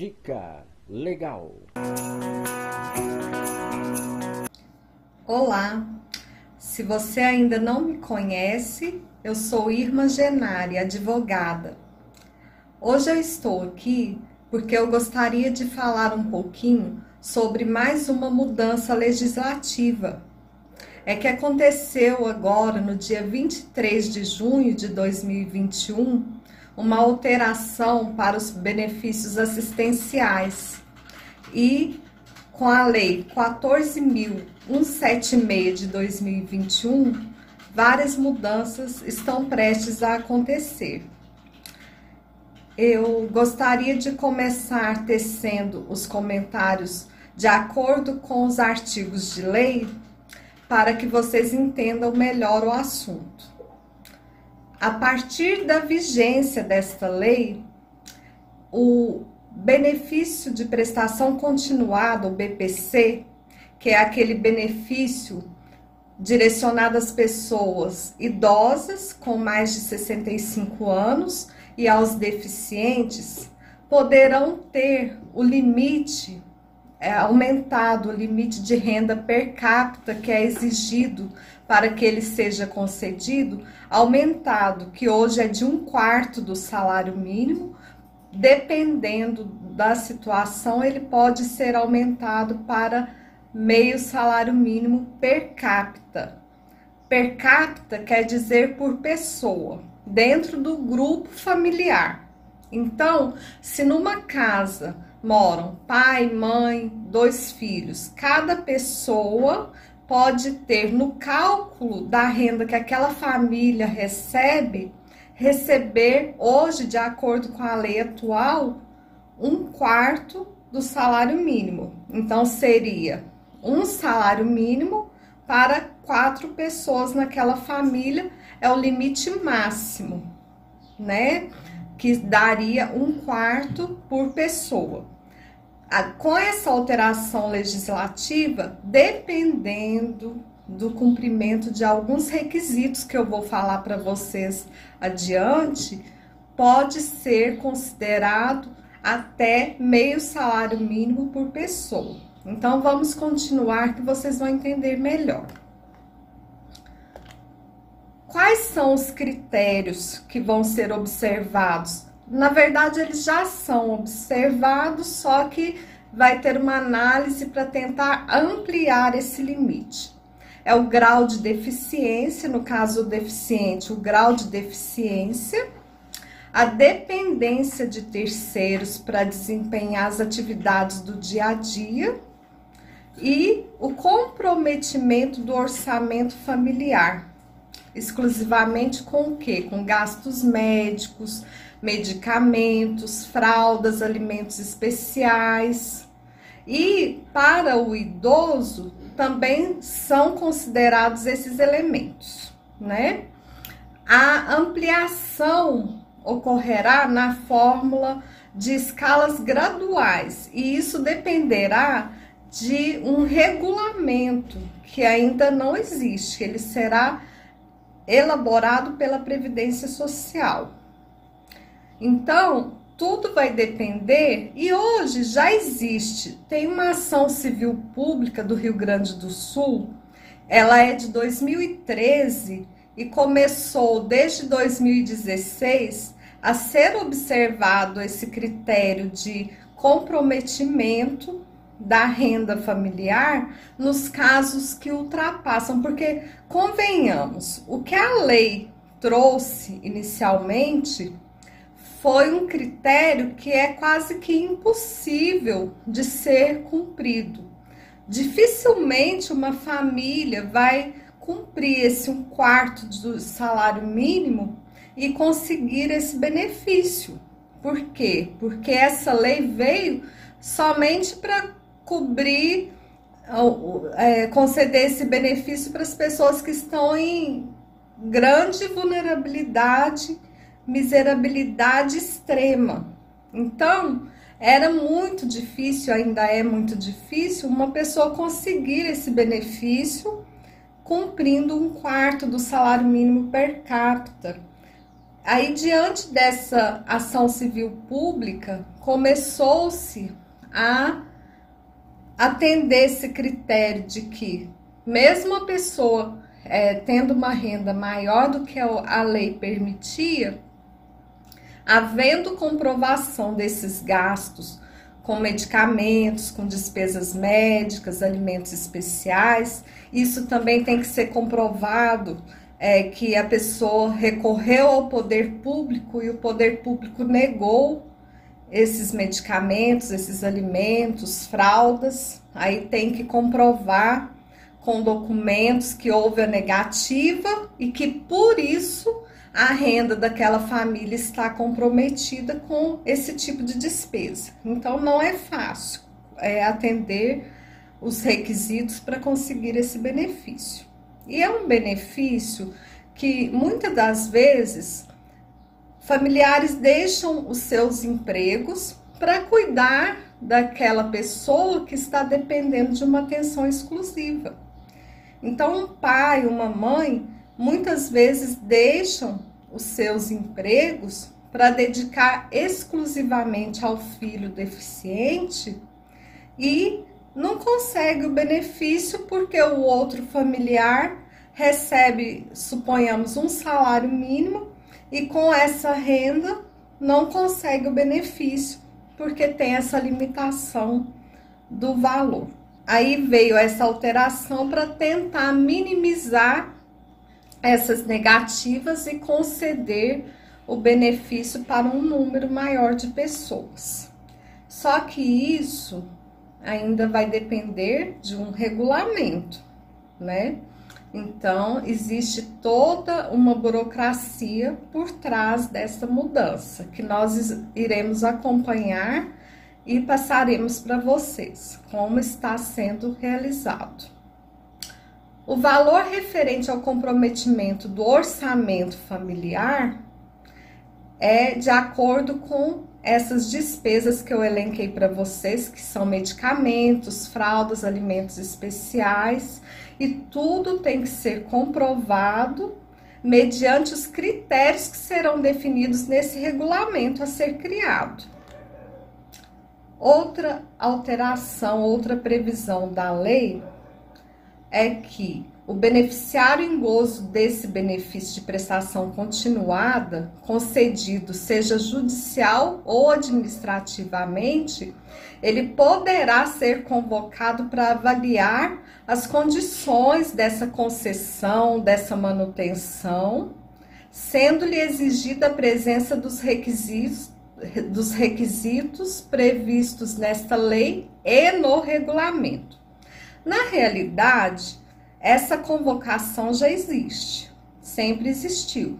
Dica legal. Olá. Se você ainda não me conhece, eu sou Irma Genari, advogada. Hoje eu estou aqui porque eu gostaria de falar um pouquinho sobre mais uma mudança legislativa. É que aconteceu agora, no dia 23 de junho de 2021, uma alteração para os benefícios assistenciais. E com a Lei 14.176 de 2021, várias mudanças estão prestes a acontecer. Eu gostaria de começar tecendo os comentários de acordo com os artigos de lei para que vocês entendam melhor o assunto. A partir da vigência desta lei, o benefício de prestação continuada, o BPC, que é aquele benefício direcionado às pessoas idosas com mais de 65 anos e aos deficientes, poderão ter o limite é, aumentado, o limite de renda per capita que é exigido para que ele seja concedido, aumentado, que hoje é de um quarto do salário mínimo, dependendo da situação, ele pode ser aumentado para meio salário mínimo per capita. Per capita quer dizer por pessoa, dentro do grupo familiar. Então, se numa casa moram pai, mãe, dois filhos, cada pessoa pode ter no cálculo da renda que aquela família recebe, receber hoje, de acordo com a lei atual, um quarto do salário mínimo. Então, seria um salário mínimo para quatro pessoas naquela família, é o limite máximo, né? Que daria um quarto por pessoa. Com essa alteração legislativa, dependendo do cumprimento de alguns requisitos que eu vou falar para vocês adiante, pode ser considerado até meio salário mínimo por pessoa. Então vamos continuar que vocês vão entender melhor. Quais são os critérios que vão ser observados? Na verdade, eles já são observados, só que vai ter uma análise para tentar ampliar esse limite. É o grau de deficiência, no caso do deficiente, o grau de deficiência a dependência de terceiros para desempenhar as atividades do dia a dia e o comprometimento do orçamento familiar, exclusivamente com o quê? Com gastos médicos, medicamentos, fraldas, alimentos especiais. E para o idoso também são considerados esses elementos, né? A ampliação ocorrerá na fórmula de escalas graduais e isso dependerá de um regulamento que ainda não existe, ele será elaborado pela Previdência Social. Então, tudo vai depender e hoje já existe. Tem uma ação civil pública do Rio Grande do Sul, ela é de 2013 e começou desde 2016 a ser observado esse critério de comprometimento da renda familiar nos casos que ultrapassam, porque convenhamos, o que a lei trouxe inicialmente foi um critério que é quase que impossível de ser cumprido. Dificilmente uma família vai cumprir esse um quarto do salário mínimo e conseguir esse benefício. Por quê? Porque essa lei veio somente para cobrir, é, conceder esse benefício para as pessoas que estão em grande vulnerabilidade, miserabilidade extrema. Então, era muito difícil, ainda é muito difícil, uma pessoa conseguir esse benefício cumprindo um quarto do salário mínimo per capita. Aí, diante dessa ação civil pública, começou-se a atender esse critério de que, mesmo a pessoa é, tendo uma renda maior do que a lei permitia, havendo comprovação desses gastos com medicamentos, com despesas médicas, alimentos especiais, isso também tem que ser comprovado é, que a pessoa recorreu ao poder público e o poder público negou esses medicamentos, esses alimentos, fraldas, aí tem que comprovar com documentos que houve a negativa e que por isso a renda daquela família está comprometida com esse tipo de despesa. Então não é fácil é, atender os requisitos para conseguir esse benefício. E é um benefício que muitas das vezes familiares deixam os seus empregos para cuidar daquela pessoa que está dependendo de uma atenção exclusiva. Então, um pai, uma mãe, muitas vezes deixam os seus empregos para dedicar exclusivamente ao filho deficiente e não consegue o benefício porque o outro familiar recebe, suponhamos, um salário mínimo e com essa renda não consegue o benefício porque tem essa limitação do valor. Aí veio essa alteração para tentar minimizar essas negativas e conceder o benefício para um número maior de pessoas. Só que isso ainda vai depender de um regulamento, né? Então, existe toda uma burocracia por trás dessa mudança que nós iremos acompanhar e passaremos para vocês como está sendo realizado. O valor referente ao comprometimento do orçamento familiar é de acordo com essas despesas que eu elenquei para vocês, que são medicamentos, fraldas, alimentos especiais, e tudo tem que ser comprovado mediante os critérios que serão definidos nesse regulamento a ser criado. Outra alteração, outra previsão da lei é que o beneficiário em gozo desse benefício de prestação continuada, concedido seja judicial ou administrativamente, ele poderá ser convocado para avaliar as condições dessa concessão, dessa manutenção, sendo-lhe exigida a presença dos requisitos, dos requisitos previstos nesta lei e no regulamento. Na realidade, essa convocação já existe, sempre existiu.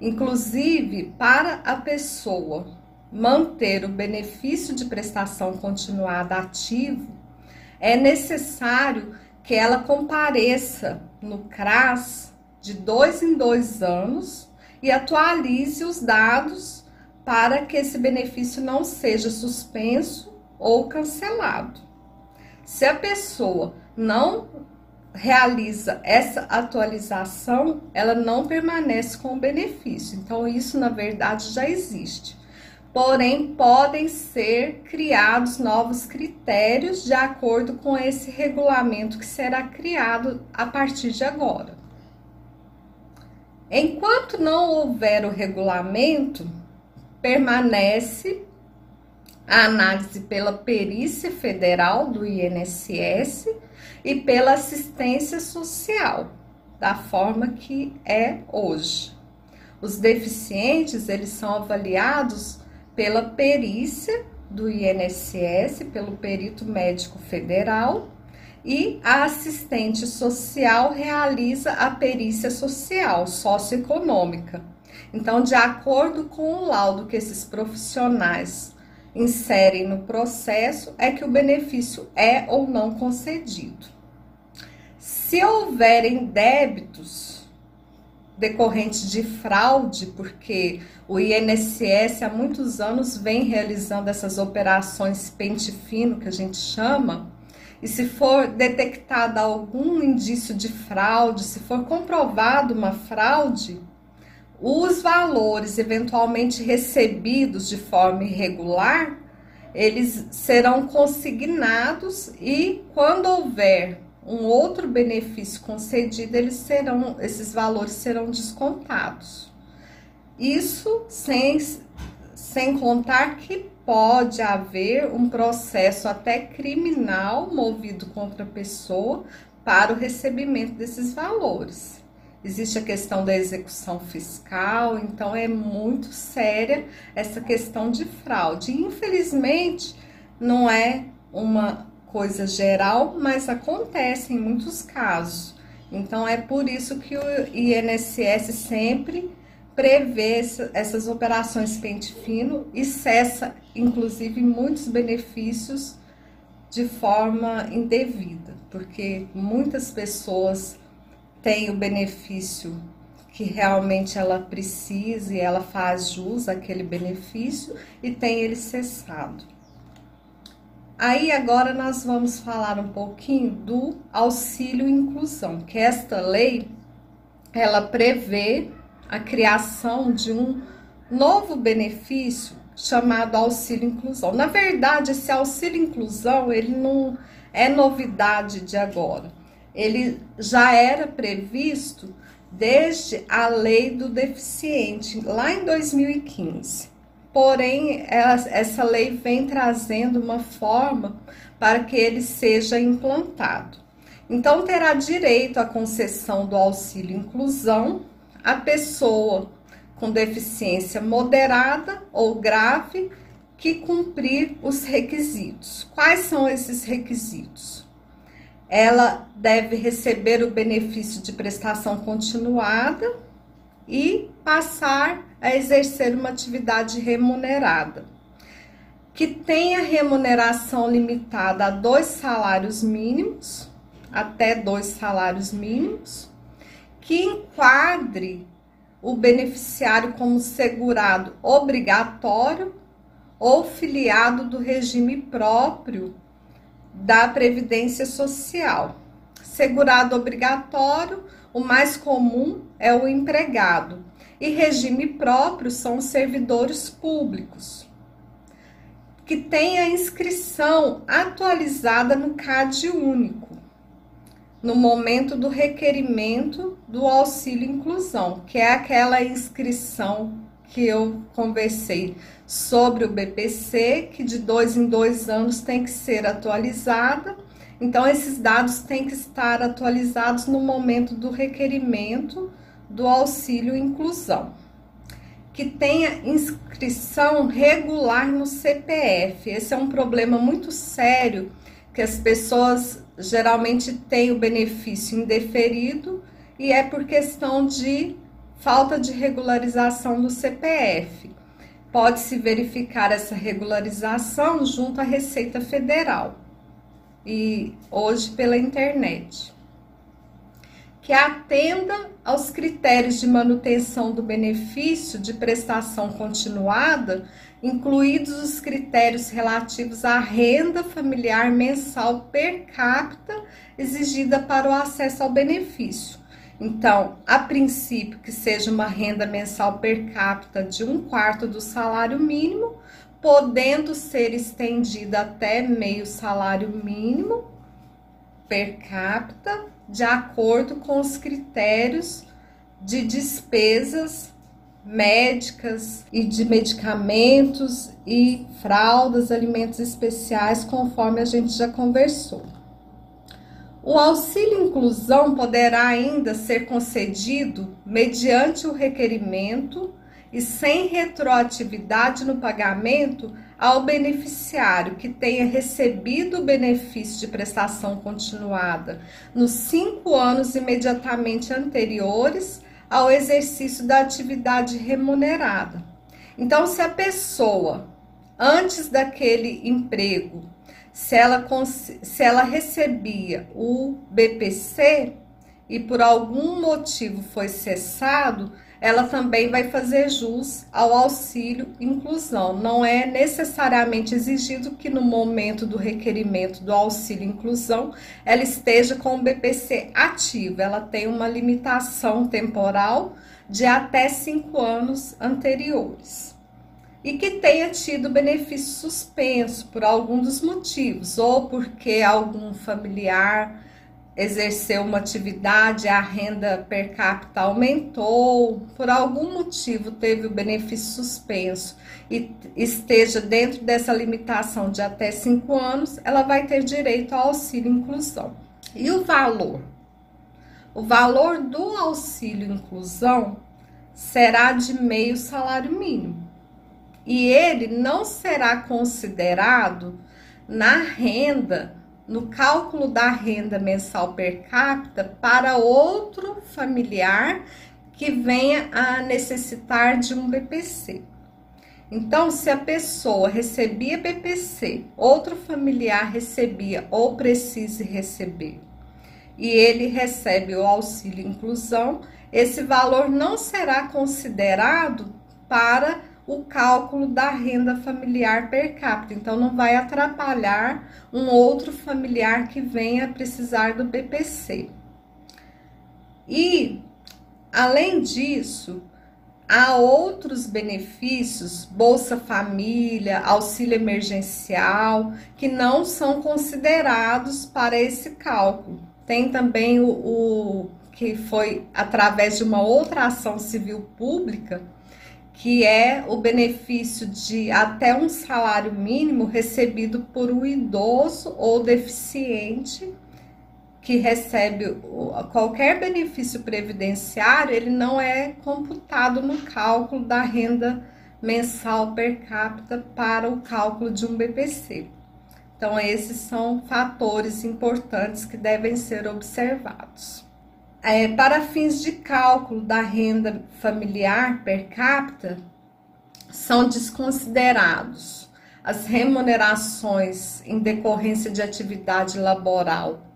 Inclusive, para a pessoa manter o benefício de prestação continuada ativo, é necessário que ela compareça no CRAS de dois em dois anos e atualize os dados para que esse benefício não seja suspenso ou cancelado. Se a pessoa não realiza essa atualização, ela não permanece com o benefício. Então, isso na verdade já existe. Porém, podem ser criados novos critérios de acordo com esse regulamento que será criado a partir de agora. Enquanto não houver o regulamento, permanece a análise pela perícia federal do INSS e pela assistência social, da forma que é hoje. Os deficientes, eles são avaliados pela perícia do INSS, pelo perito médico federal, e a assistente social realiza a perícia social, socioeconômica. Então, de acordo com o laudo que esses profissionais inserem no processo é que o benefício é ou não concedido. Se houverem débitos decorrentes de fraude, porque o INSS há muitos anos vem realizando essas operações pente fino, que a gente chama, e se for detectada algum indício de fraude, se for comprovado uma fraude, os valores eventualmente recebidos de forma irregular, eles serão consignados e quando houver um outro benefício concedido, eles serão, esses valores serão descontados. Isso sem, sem contar que pode haver um processo até criminal movido contra a pessoa para o recebimento desses valores. Existe a questão da execução fiscal, então é muito séria essa questão de fraude. Infelizmente, não é uma coisa geral, mas acontece em muitos casos. Então é por isso que o INSS sempre prevê essas operações pente fino e cessa, inclusive, muitos benefícios de forma indevida, porque muitas pessoas têm o benefício que realmente ela precisa e ela faz jus àquele benefício e tem ele cessado. Aí agora nós vamos falar um pouquinho do auxílio inclusão, que esta lei ela prevê a criação de um novo benefício chamado auxílio inclusão. Na verdade, esse auxílio inclusão, ele não é novidade de agora. Ele já era previsto desde a lei do deficiente, lá em 2015. Porém, essa lei vem trazendo uma forma para que ele seja implantado. Então, terá direito à concessão do auxílio inclusão a pessoa com deficiência moderada ou grave que cumprir os requisitos. Quais são esses requisitos? Ela deve receber o benefício de prestação continuada e passar a exercer uma atividade remunerada, que tenha remuneração limitada a dois salários mínimos, até dois salários mínimos, que enquadre o beneficiário como segurado obrigatório ou filiado do regime próprio da Previdência Social. Segurado obrigatório, o mais comum é o empregado, e regime próprio são os servidores públicos, que tem a inscrição atualizada no CAD único no momento do requerimento do auxílio inclusão, que é aquela inscrição que eu conversei sobre o BPC, que de dois em dois anos tem que ser atualizada. Então, esses dados têm que estar atualizados no momento do requerimento do auxílio inclusão. Que tenha inscrição regular no CPF. Esse é um problema muito sério que as pessoas geralmente têm o benefício indeferido e é por questão de falta de regularização do CPF. Pode-se verificar essa regularização junto à Receita Federal e hoje pela internet. Que atenda aos critérios de manutenção do benefício de prestação continuada incluídos os critérios relativos à renda familiar mensal per capita exigida para o acesso ao benefício. Então, a princípio, que seja uma renda mensal per capita de um quarto do salário mínimo, podendo ser estendida até meio salário mínimo per capita, de acordo com os critérios de despesas médicas e de medicamentos e fraldas, alimentos especiais, conforme a gente já conversou. O auxílio inclusão poderá ainda ser concedido mediante o requerimento e sem retroatividade no pagamento ao beneficiário que tenha recebido o benefício de prestação continuada nos cinco anos imediatamente anteriores ao exercício da atividade remunerada. Então, se a pessoa, antes daquele emprego, se ela, se ela recebia o BPC e por algum motivo foi cessado, ela também vai fazer jus ao auxílio inclusão. Não é necessariamente exigido que no momento do requerimento do auxílio inclusão ela esteja com o BPC ativo. Ela tem uma limitação temporal de até cinco anos anteriores. E que tenha tido benefício suspenso por algum dos motivos, ou porque algum familiar exerceu uma atividade, a renda per capita aumentou, por algum motivo teve o benefício suspenso e esteja dentro dessa limitação de até cinco anos, ela vai ter direito ao auxílio inclusão. E o valor? O valor do auxílio inclusão será de meio salário mínimo. E ele não será considerado na renda no cálculo da renda mensal per capita para outro familiar que venha a necessitar de um BPC. Então, se a pessoa recebia BPC, outro familiar recebia ou precise receber, e ele recebe o auxílio inclusão, esse valor não será considerado para o cálculo da renda familiar per capita. Então, não vai atrapalhar um outro familiar que venha precisar do BPC. E, além disso, há outros benefícios, Bolsa Família, auxílio emergencial, que não são considerados para esse cálculo. Tem também o, o que foi através de uma outra ação civil pública que é o benefício de até um salário mínimo recebido por um idoso ou deficiente que recebe qualquer benefício previdenciário, ele não é computado no cálculo da renda mensal per capita para o cálculo de um BPC. Então, esses são fatores importantes que devem ser observados. É, para fins de cálculo da renda familiar per capita, são desconsiderados as remunerações em decorrência de atividade laboral,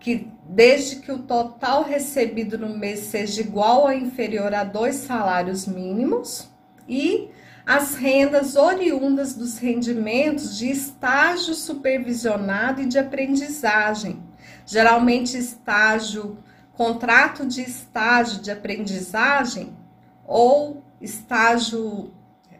que desde que o total recebido no mês seja igual ou inferior a dois salários mínimos, e as rendas oriundas dos rendimentos de estágio supervisionado e de aprendizagem, geralmente estágio contrato de estágio de aprendizagem ou estágio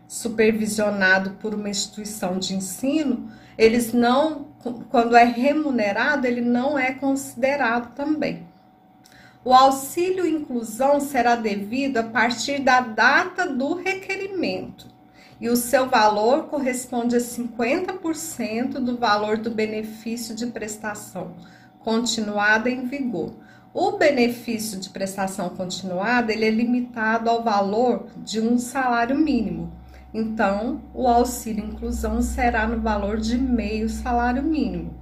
supervisionado por uma instituição de ensino, eles não, quando é remunerado, ele não é considerado também. O auxílio inclusão será devido a partir da data do requerimento e o seu valor corresponde a 50% do valor do benefício de prestação continuada em vigor o benefício de prestação continuada ele é limitado ao valor de um salário mínimo. Então, o auxílio inclusão será no valor de meio salário mínimo.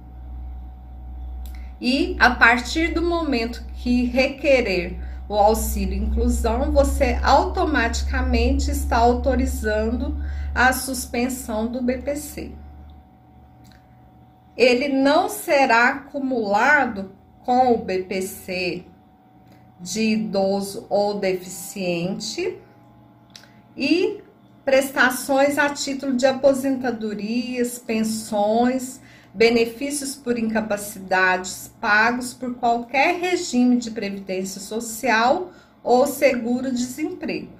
E a partir do momento que requerer o auxílio inclusão, você automaticamente está autorizando a suspensão do BPC. Ele não será acumulado com o BPC de idoso ou deficiente e prestações a título de aposentadorias, pensões, benefícios por incapacidades pagos por qualquer regime de previdência social ou seguro-desemprego.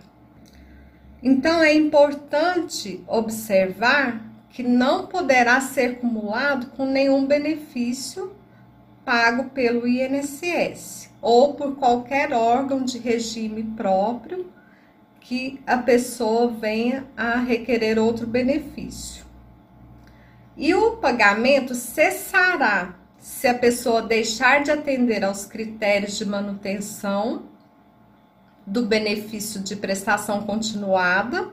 Então é importante observar que não poderá ser acumulado com nenhum benefício pago pelo INSS ou por qualquer órgão de regime próprio que a pessoa venha a requerer outro benefício. E o pagamento cessará se a pessoa deixar de atender aos critérios de manutenção do benefício de prestação continuada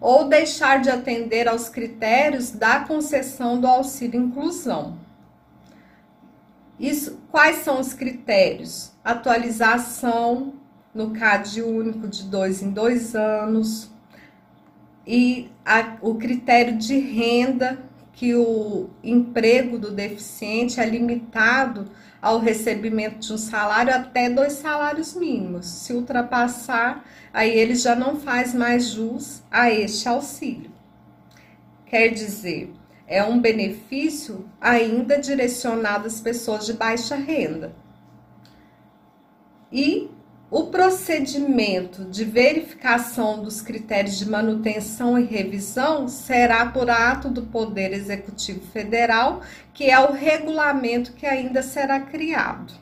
ou deixar de atender aos critérios da concessão do auxílio inclusão. Isso, quais são os critérios? Atualização no CAD único de dois em dois anos e a, o critério de renda que o emprego do deficiente é limitado ao recebimento de um salário até dois salários mínimos. Se ultrapassar, aí ele já não faz mais jus a este auxílio. Quer dizer, é um benefício ainda direcionado às pessoas de baixa renda. E o procedimento de verificação dos critérios de manutenção e revisão será por ato do Poder Executivo Federal, que é o regulamento que ainda será criado.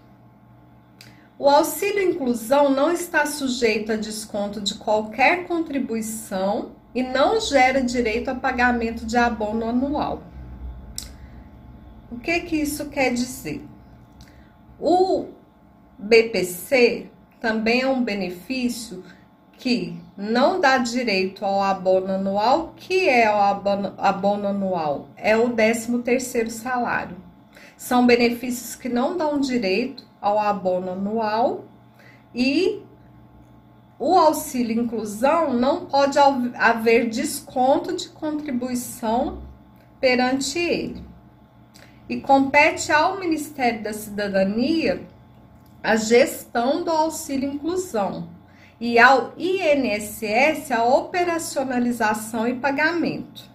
O auxílio inclusão não está sujeito a desconto de qualquer contribuição e não gera direito a pagamento de abono anual. O que que isso quer dizer? O BPC também é um benefício que não dá direito ao abono anual. que é o abono, abono anual? É o 13 terceiro salário. São benefícios que não dão direito ao abono anual e o auxílio inclusão não pode haver desconto de contribuição perante ele. E compete ao Ministério da Cidadania a gestão do auxílio inclusão e ao INSS a operacionalização e pagamento.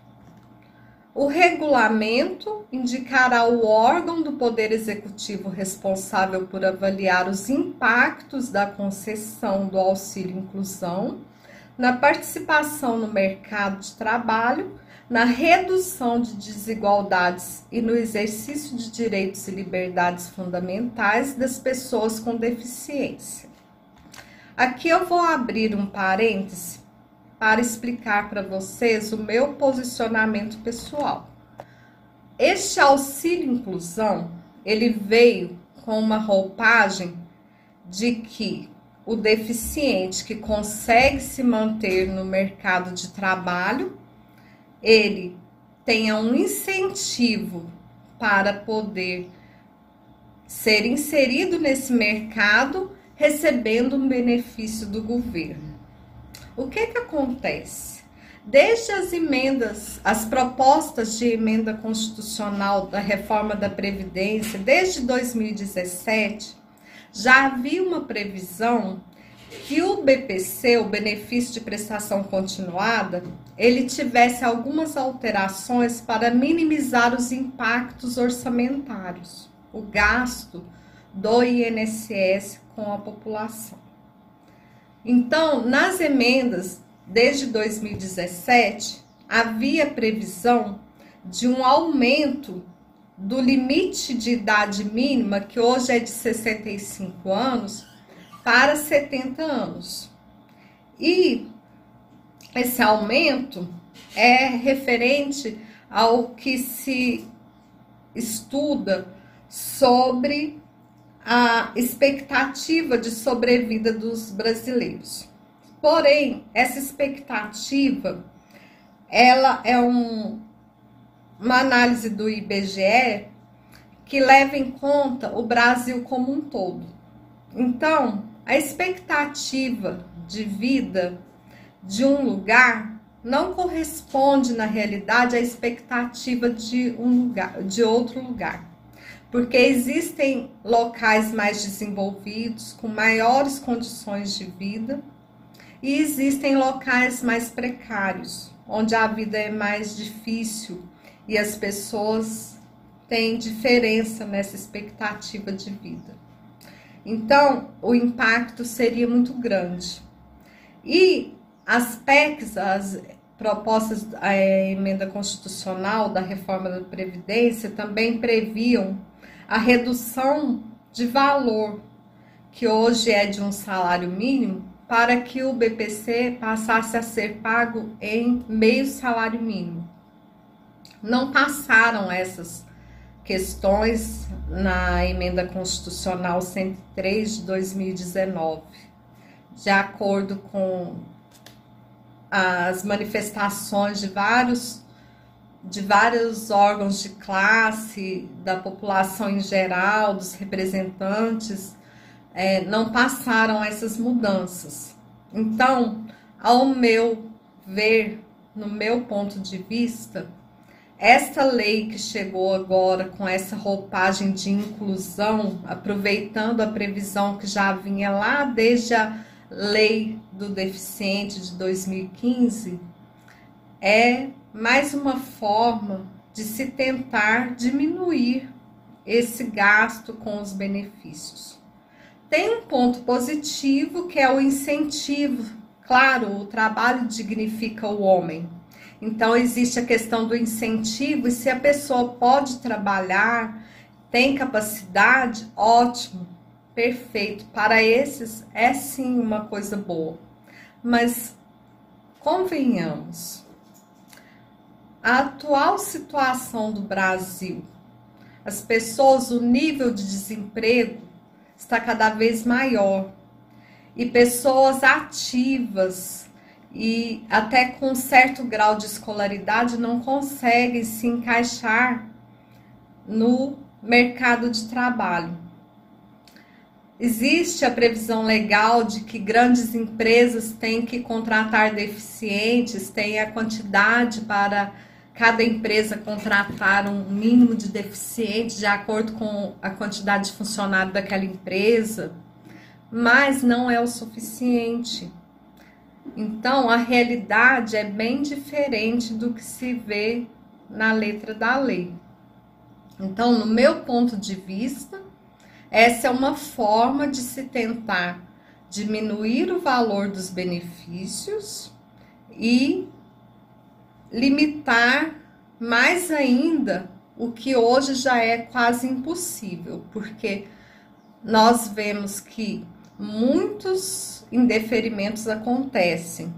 O regulamento indicará o órgão do Poder Executivo responsável por avaliar os impactos da concessão do auxílio inclusão na participação no mercado de trabalho na redução de desigualdades e no exercício de direitos e liberdades fundamentais das pessoas com deficiência. Aqui eu vou abrir um parêntese para explicar para vocês o meu posicionamento pessoal. Este auxílio inclusão, ele veio com uma roupagem de que o deficiente que consegue se manter no mercado de trabalho ele tenha um incentivo para poder ser inserido nesse mercado recebendo um benefício do governo. O que que acontece? Desde as emendas, as propostas de emenda constitucional da reforma da Previdência, desde 2017, já havia uma previsão que o BPC, o benefício de prestação continuada, ele tivesse algumas alterações para minimizar os impactos orçamentários, o gasto do INSS com a população. Então, nas emendas desde 2017, havia previsão de um aumento do limite de idade mínima, que hoje é de 65 anos, para 70 anos. E esse aumento é referente ao que se estuda sobre a expectativa de sobrevida dos brasileiros. Porém, essa expectativa ela é um, uma análise do IBGE que leva em conta o Brasil como um todo. Então, a expectativa de vida de um lugar não corresponde na realidade à expectativa de um lugar, de outro lugar. Porque existem locais mais desenvolvidos, com maiores condições de vida, e existem locais mais precários, onde a vida é mais difícil e as pessoas têm diferença nessa expectativa de vida. Então, o impacto seria muito grande. E as PECs, as propostas da é, emenda constitucional da reforma da Previdência, também previam a redução de valor, que hoje é de um salário mínimo, para que o BPC passasse a ser pago em meio salário mínimo. Não passaram essas questões na emenda constitucional 103 de 2019, de acordo com as manifestações de vários de vários órgãos de classe, da população em geral, dos representantes, é, não passaram essas mudanças. Então, ao meu ver, no meu ponto de vista, esta lei que chegou agora com essa roupagem de inclusão, aproveitando a previsão que já vinha lá desde a lei do deficiente de 2015, é mais uma forma de se tentar diminuir esse gasto com os benefícios. Tem um ponto positivo que é o incentivo. Claro, o trabalho dignifica o homem. Então, existe a questão do incentivo, e se a pessoa pode trabalhar, tem capacidade, ótimo, perfeito. Para esses, é sim uma coisa boa. Mas, convenhamos, a atual situação do Brasil, as pessoas, o nível de desemprego está cada vez maior e pessoas ativas e até com certo grau de escolaridade não conseguem se encaixar no mercado de trabalho. Existe a previsão legal de que grandes empresas têm que contratar deficientes, têm a quantidade para cada empresa contratar um mínimo de deficientes de acordo com a quantidade de funcionário daquela empresa, mas não é o suficiente. Então, a realidade é bem diferente do que se vê na letra da lei. Então, no meu ponto de vista, essa é uma forma de se tentar diminuir o valor dos benefícios e limitar mais ainda o que hoje já é quase impossível, porque nós vemos que muitos indeferimentos acontecem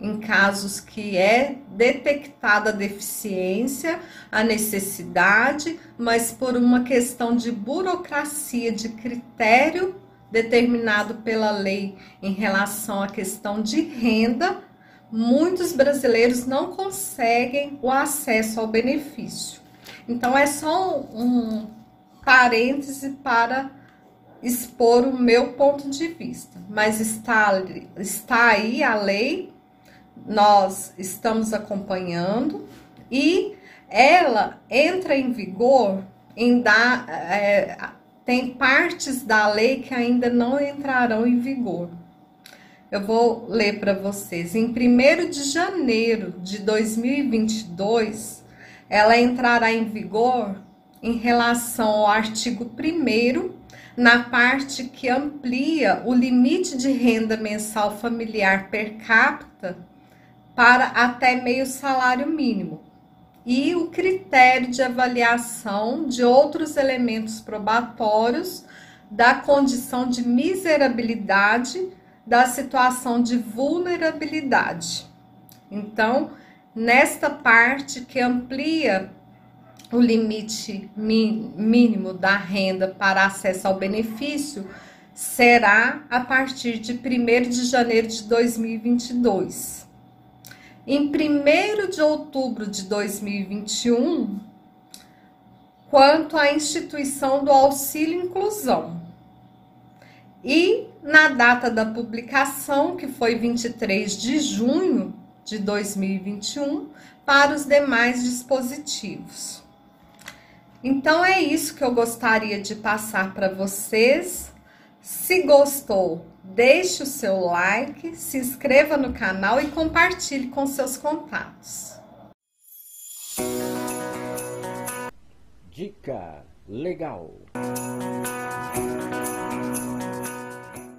em casos que é detectada a deficiência, a necessidade, mas por uma questão de burocracia, de critério determinado pela lei em relação à questão de renda, muitos brasileiros não conseguem o acesso ao benefício. Então, é só um, um parêntese para expor o meu ponto de vista, mas está, está aí a lei, nós estamos acompanhando e ela entra em vigor em dar. É, tem partes da lei que ainda não entrarão em vigor. Eu vou ler para vocês. Em 1 de janeiro de 2022, ela entrará em vigor em relação ao artigo 1 na parte que amplia o limite de renda mensal familiar per capita para até meio salário mínimo e o critério de avaliação de outros elementos probatórios da condição de miserabilidade da situação de vulnerabilidade. Então, nesta parte que amplia o limite mínimo da renda para acesso ao benefício, será a partir de 1 de janeiro de 2022. Em 1 de outubro de 2021, quanto à instituição do auxílio inclusão. E na data da publicação, que foi 23 de junho de 2021, para os demais dispositivos. Então é isso que eu gostaria de passar para vocês. Se gostou, deixe o seu like, se inscreva no canal e compartilhe com seus contatos. Dica legal.